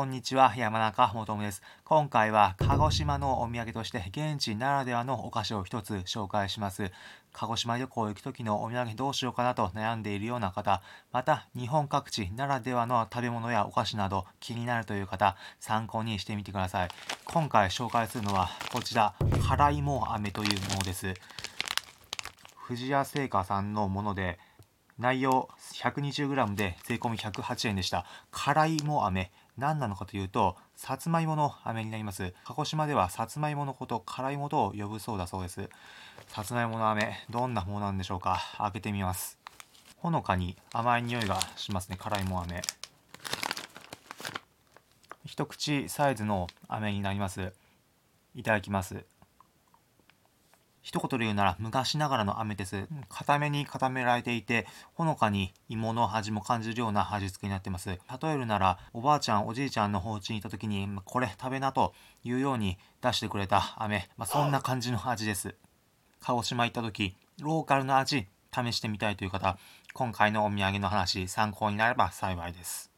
こんにちは、山中もともです。今回は鹿児島のお土産として現地ならではのお菓子を一つ紹介します。鹿児島旅行行く時のお土産どうしようかなと悩んでいるような方、また日本各地ならではの食べ物やお菓子など気になるという方、参考にしてみてください。今回紹介するのはこちら、辛いも飴というものです。富士屋製菓さんのもので、内容 120g で税込108円でした。辛いも飴。何なのかというと、さつまいもの飴になります。鹿児島ではさつまいものこと、辛いもとを呼ぶそうだそうです。さつまいもの飴、どんなものなんでしょうか？開けてみます。ほのかに甘い匂いがしますね。辛いも飴。一口サイズの飴になります。いただきます。一言で言うなら昔ながらの飴です。固めに固められていて、ほのかに芋の味も感じるような味付けになってます。例えるなら、おばあちゃん、おじいちゃんのお家にいた時に、これ食べなというように出してくれた飴。まあ、そんな感じの味です。鹿児島行った時、ローカルの味、試してみたいという方、今回のお土産の話、参考になれば幸いです。